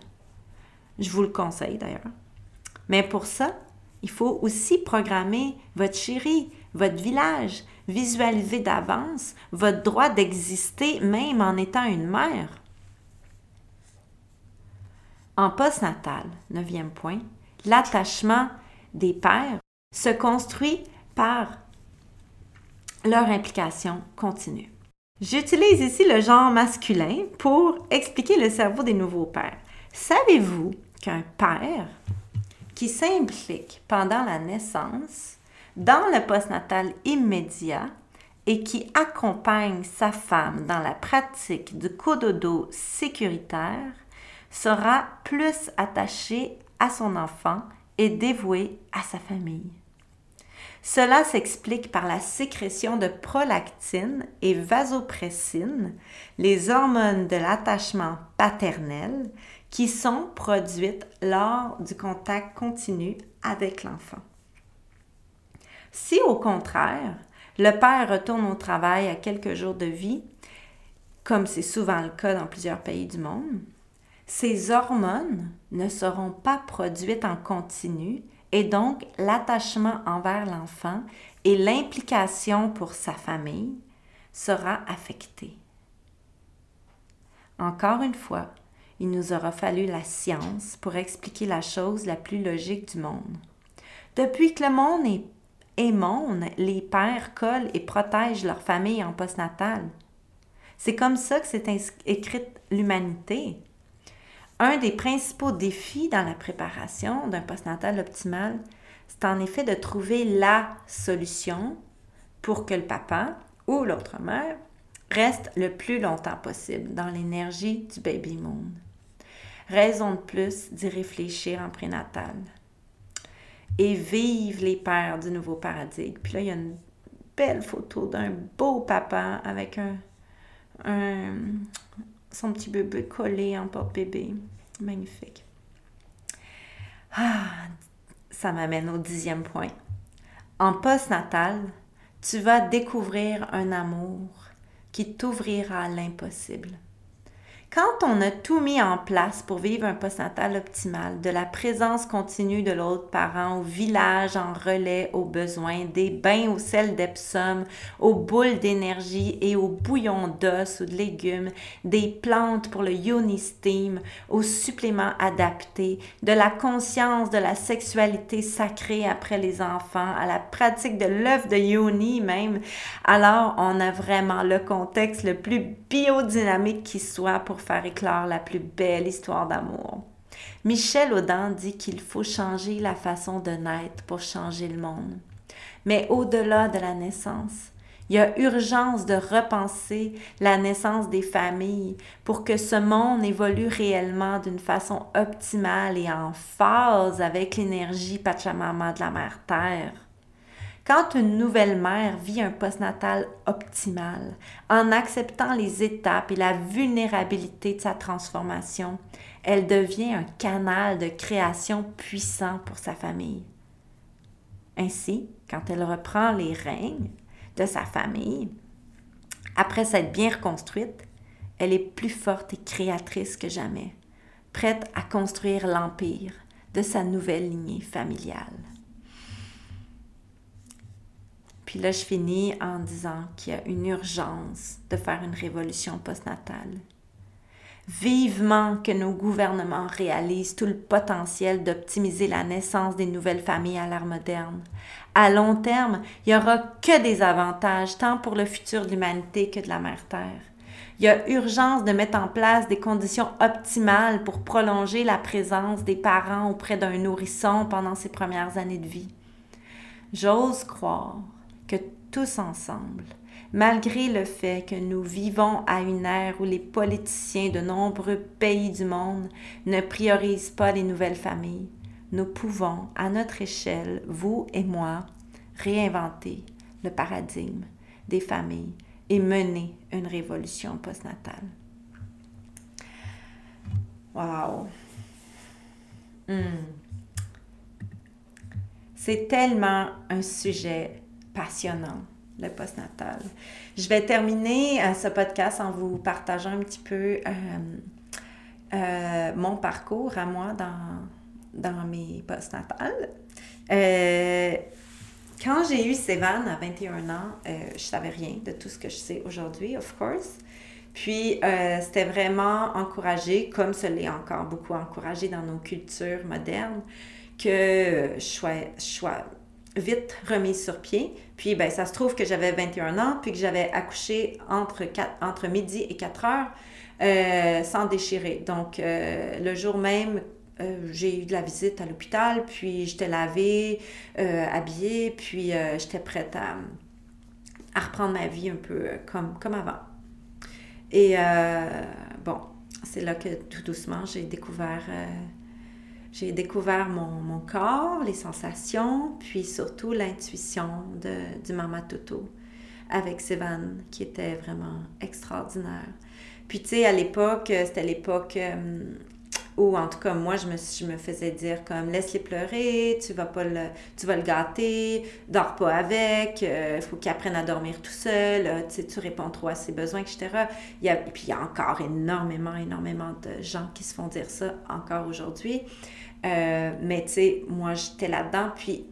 Je vous le conseille d'ailleurs. Mais pour ça, il faut aussi programmer votre chéri, votre village, visualiser d'avance votre droit d'exister même en étant une mère. En postnatal, neuvième point, l'attachement des pères se construit par leur implication continue. J'utilise ici le genre masculin pour expliquer le cerveau des nouveaux pères. Savez-vous qu'un père qui s'implique pendant la naissance dans le postnatal immédiat et qui accompagne sa femme dans la pratique du cododo sécuritaire sera plus attaché à son enfant et dévoué à sa famille? Cela s'explique par la sécrétion de prolactine et vasopressine, les hormones de l'attachement paternel, qui sont produites lors du contact continu avec l'enfant. Si au contraire, le père retourne au travail à quelques jours de vie, comme c'est souvent le cas dans plusieurs pays du monde, ces hormones ne seront pas produites en continu et donc l'attachement envers l'enfant et l'implication pour sa famille sera affecté. Encore une fois, il nous aura fallu la science pour expliquer la chose la plus logique du monde. Depuis que le monde est, est les pères collent et protègent leur famille en postnatal. C'est comme ça que s'est écrite l'humanité. Un des principaux défis dans la préparation d'un postnatal optimal, c'est en effet de trouver la solution pour que le papa ou l'autre mère reste le plus longtemps possible dans l'énergie du baby moon. Raison de plus d'y réfléchir en prénatal. Et vive les pères du nouveau paradigme. Puis là, il y a une belle photo d'un beau papa avec un, un, son petit bébé collé en porte-bébé. Magnifique. Ah, ça m'amène au dixième point. En post-natal, tu vas découvrir un amour qui t'ouvrira l'impossible. Quand on a tout mis en place pour vivre un postnatal optimal, de la présence continue de l'autre parent au village en relais aux besoins, des bains au sel d'Epsom, aux boules d'énergie et aux bouillons d'os ou de légumes, des plantes pour le yoni steam, aux suppléments adaptés, de la conscience de la sexualité sacrée après les enfants, à la pratique de l'œuf de yoni même, alors on a vraiment le contexte le plus biodynamique qui soit pour faire éclore la plus belle histoire d'amour. Michel Audin dit qu'il faut changer la façon de naître pour changer le monde. Mais au-delà de la naissance, il y a urgence de repenser la naissance des familles pour que ce monde évolue réellement d'une façon optimale et en phase avec l'énergie Pachamama de la Mère Terre. Quand une nouvelle mère vit un postnatal optimal, en acceptant les étapes et la vulnérabilité de sa transformation, elle devient un canal de création puissant pour sa famille. Ainsi, quand elle reprend les règnes de sa famille, après s'être bien reconstruite, elle est plus forte et créatrice que jamais, prête à construire l'empire de sa nouvelle lignée familiale. Puis là, je finis en disant qu'il y a une urgence de faire une révolution postnatale. Vivement que nos gouvernements réalisent tout le potentiel d'optimiser la naissance des nouvelles familles à l'ère moderne. À long terme, il n'y aura que des avantages, tant pour le futur de l'humanité que de la mère Terre. Il y a urgence de mettre en place des conditions optimales pour prolonger la présence des parents auprès d'un nourrisson pendant ses premières années de vie. J'ose croire tous ensemble, malgré le fait que nous vivons à une ère où les politiciens de nombreux pays du monde ne priorisent pas les nouvelles familles, nous pouvons, à notre échelle, vous et moi, réinventer le paradigme des familles et mener une révolution postnatale. Wow! Hmm. C'est tellement un sujet passionnant, le postnatal. Je vais terminer euh, ce podcast en vous partageant un petit peu euh, euh, mon parcours à moi dans, dans mes postnatales. quand j'ai eu Sévan à 21 ans, je savais rien de tout ce que je sais aujourd'hui, of course. Puis, c'était vraiment encouragé, comme ce l'est encore beaucoup encouragé dans nos cultures modernes, que je sois, je sois vite remise sur pied. Puis, ben, ça se trouve que j'avais 21 ans, puis que j'avais accouché entre, entre midi et 4 heures euh, sans déchirer. Donc, euh, le jour même, euh, j'ai eu de la visite à l'hôpital, puis j'étais lavée, habillée, puis j'étais prête à, à, reprendre ma vie un peu comme, comme avant. Et bon, c'est là que tout doucement, j'ai découvert j'ai découvert mon, corps, les sensations, puis surtout l'intuition du Mama Toto avec Sévan, qui était vraiment extraordinaire. Puis, tu sais, à l'époque, c'était l'époque euh, où, en tout cas, moi, je me, je me faisais dire comme, laisse-les pleurer, tu vas pas le, tu vas le gâter, dors pas avec, il euh, faut qu'il apprenne à dormir tout seul, euh, tu sais, tu réponds trop à ses besoins, etc. Il puis, il y a encore énormément, énormément de gens qui se font dire ça encore aujourd'hui. Euh, mais tu sais, moi, j'étais là-dedans, puis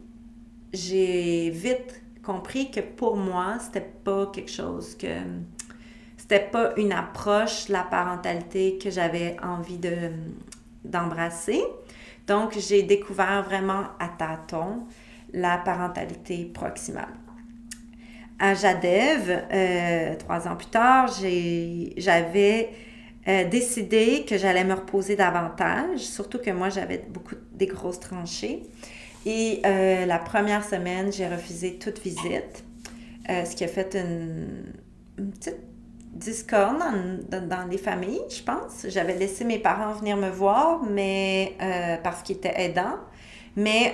j'ai vite compris que pour moi, c'était pas quelque chose que. C'était pas une approche, la parentalité, que j'avais envie de, d'embrasser. Donc, j'ai découvert vraiment à tâtons la parentalité proximale. À Jadev, euh, trois ans plus tard, j'avais euh, décidé que j'allais me reposer davantage, surtout que moi, j'avais beaucoup des grosses tranchées. Et euh, la première semaine, j'ai refusé toute visite, euh, ce qui a fait une, petite discorde dans, les familles, je pense. J'avais laissé mes parents venir me voir, mais parce qu'ils étaient aidants, mais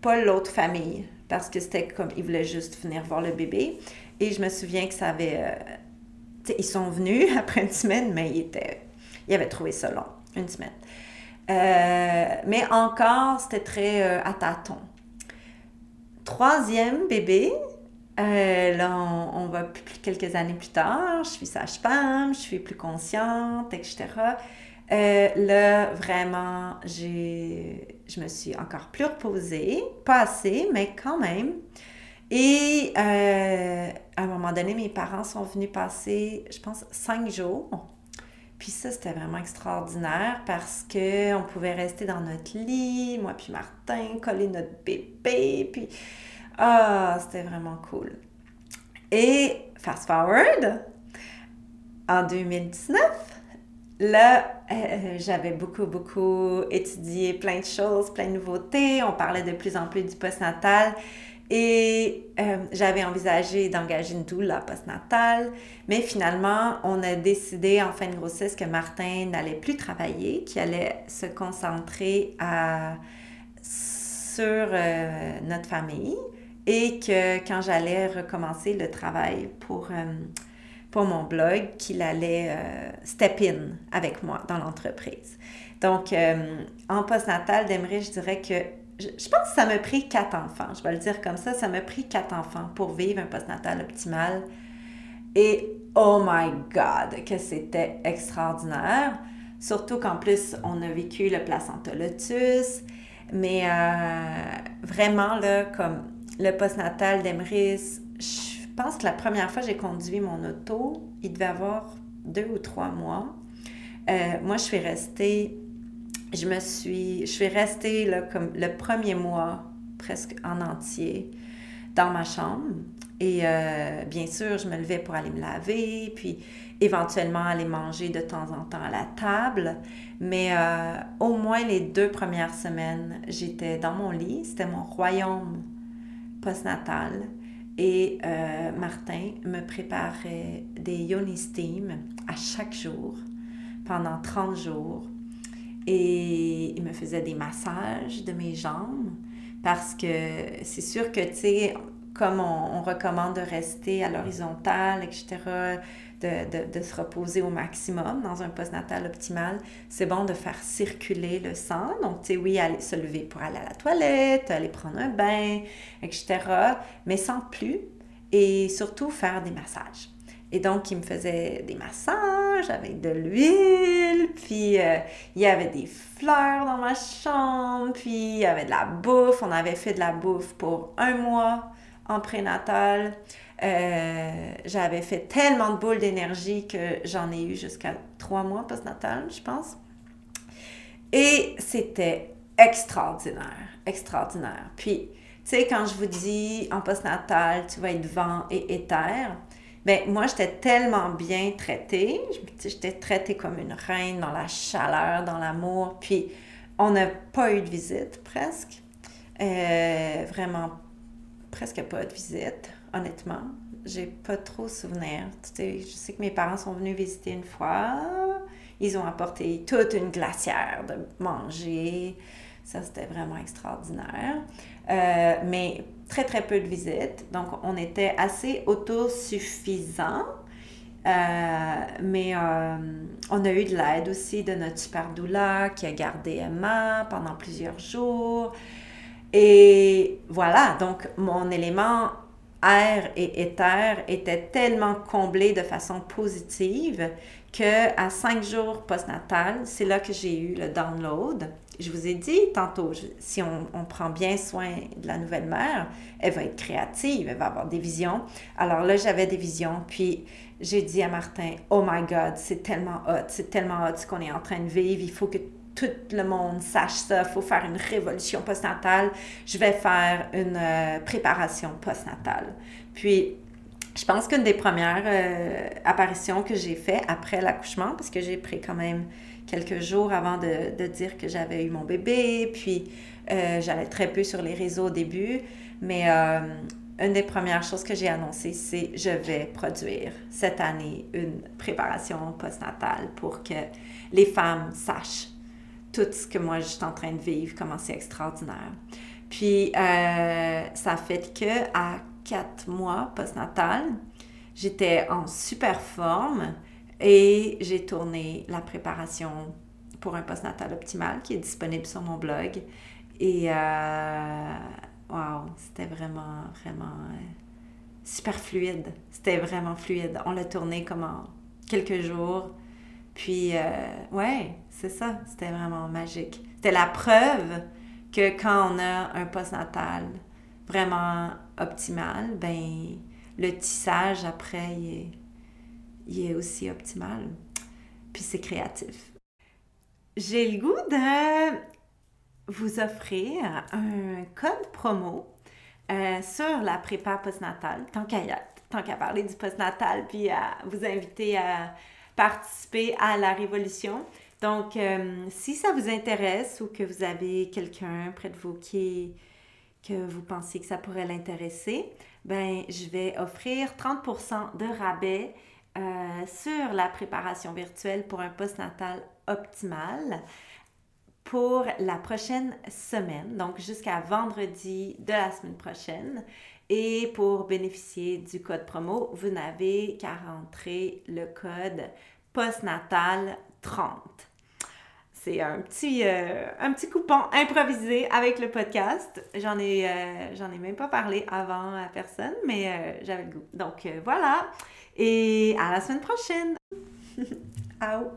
pas l'autre famille, parce que c'était comme, ils voulaient juste venir voir le bébé. Et je me souviens que ça avait ils sont venus après une semaine, mais ils, étaient, ils avaient trouvé ça long, une semaine. Euh, mais encore, c'était très euh, à tâtons. Troisième bébé, euh, là, on, va quelques années plus tard, je suis sage-femme, je suis plus consciente, etc. là, vraiment, je me suis encore plus reposée, pas assez, mais quand même. Et euh, à un moment donné, mes parents sont venus passer, je pense, cinq jours. Puis ça, c'était vraiment extraordinaire parce qu'on pouvait rester dans notre lit, moi puis Martin, coller notre bébé. Puis, ah, c'était vraiment cool. Et fast forward, en 2019, là, Euh, j'avais beaucoup, beaucoup étudié plein de choses, plein de nouveautés. On parlait de plus en plus du postnatal. Et euh, j'avais envisagé d'engager une doula postnatale, mais finalement, on a décidé en fin de grossesse que Martin n'allait plus travailler, qu'il allait se concentrer sur euh, notre famille et que quand j'allais recommencer le travail pour, euh, pour mon blog, qu'il allait step in avec moi dans l'entreprise. Donc, en postnatal, d'Emery, je dirais que je, pense que ça m'a pris quatre enfants, je vais le dire comme ça, ça m'a pris quatre enfants pour vivre un postnatal optimal. Et oh my God, que c'était extraordinaire. Surtout qu'en plus, on a vécu le placenta lotus. Mais euh, vraiment, là, comme le postnatal d'Emrys, je pense que la première fois que j'ai conduit mon auto, il devait avoir deux ou trois mois. Euh, moi, je suis restée je me suis, je suis restée là, comme le premier mois presque en entier dans ma chambre. Et euh, bien sûr, je me levais pour aller me laver, puis éventuellement aller manger de temps en temps à la table. Mais euh, au moins les deux premières semaines, j'étais dans mon lit. C'était mon royaume postnatal. Et euh, Martin me préparait des yoni steam à chaque jour pendant 30 jours et il me faisait des massages de mes jambes parce que c'est sûr que, tu sais, comme on, recommande de rester à l'horizontale, etc., de, de, se reposer au maximum dans un postnatal optimal, c'est bon de faire circuler le sang. Donc, tu sais, oui, aller se lever pour aller à la toilette, aller prendre un bain, etc., mais sans plus. Et surtout faire des massages. Et donc, il me faisait des massages avec de l'huile, puis euh, il y avait des fleurs dans ma chambre, puis il y avait de la bouffe. On avait fait de la bouffe pour un mois en prénatal. Euh, j'avais fait tellement de boules d'énergie que j'en ai eu jusqu'à trois mois postnatal, je pense. Et c'était extraordinaire, extraordinaire. Puis, tu sais, quand je vous dis en postnatal, tu vas être vent et éther, ben moi, j'étais tellement bien traitée. J'étais traitée comme une reine dans la chaleur, dans l'amour. Puis, on n'a pas eu de visite, presque. Euh, vraiment, presque pas de visite, honnêtement. J'ai pas trop souvenir. je sais que mes parents sont venus visiter une fois. Ils ont apporté toute une glacière de manger. Ça, c'était vraiment extraordinaire. Euh, mais très, très peu de visites. Donc, on était assez autosuffisants. Euh, mais euh, on a eu de l'aide aussi de notre super doula qui a gardé Emma pendant plusieurs jours. Et voilà, donc mon élément air et éther était tellement comblé de façon positive que à cinq jours postnatal, c'est là que j'ai eu le download je vous ai dit tantôt, si on, prend bien soin de la nouvelle mère, elle va être créative, elle va avoir des visions. Alors là, j'avais des visions, puis j'ai dit à Martin, oh my God, c'est tellement hot, c'est tellement hot ce qu'on est en train de vivre, il faut que tout le monde sache ça, il faut faire une révolution postnatale, je vais faire une euh, préparation postnatale. Puis, je pense qu'une des premières euh, apparitions que j'ai fait après l'accouchement, parce que j'ai pris quand même quelques jours avant de, de dire que j'avais eu mon bébé. Puis euh, j'allais très peu sur les réseaux au début. Mais euh, une des premières choses que j'ai annoncées, c'est je vais produire cette année une préparation postnatale pour que les femmes sachent tout ce que moi je suis en train de vivre, comment c'est extraordinaire. Puis euh, ça fait que à quatre mois postnatal, j'étais en super forme. Et j'ai tourné la préparation pour un postnatal optimal qui est disponible sur mon blog. Et euh, wow, c'était vraiment, vraiment euh, super fluide. C'était vraiment fluide. On l'a tourné comme en quelques jours. Puis, euh, ouais, c'est ça. C'était vraiment magique. C'était la preuve que quand on a un postnatal vraiment optimal, ben le tissage après, il est il est aussi optimal. Puis c'est créatif. J'ai le goût de vous offrir un code promo euh, sur la prépa postnatale, tant qu'à tant qu'à parler du postnatal, puis à vous inviter à participer à la révolution. Donc, euh, si ça vous intéresse ou que vous avez quelqu'un près de vous qui que vous pensez que ça pourrait l'intéresser, ben je vais offrir 30% de rabais euh, sur la préparation virtuelle pour un postnatal optimal pour la prochaine semaine, donc jusqu'à vendredi de la semaine prochaine. Et pour bénéficier du code promo, vous n'avez qu'à rentrer le code postnatal 30. C'est un petit, euh, un petit coupon improvisé avec le podcast. J'en ai, euh, ai même pas parlé avant à personne, mais j'avais le goût. Donc voilà. Et à la semaine prochaine. Ciao.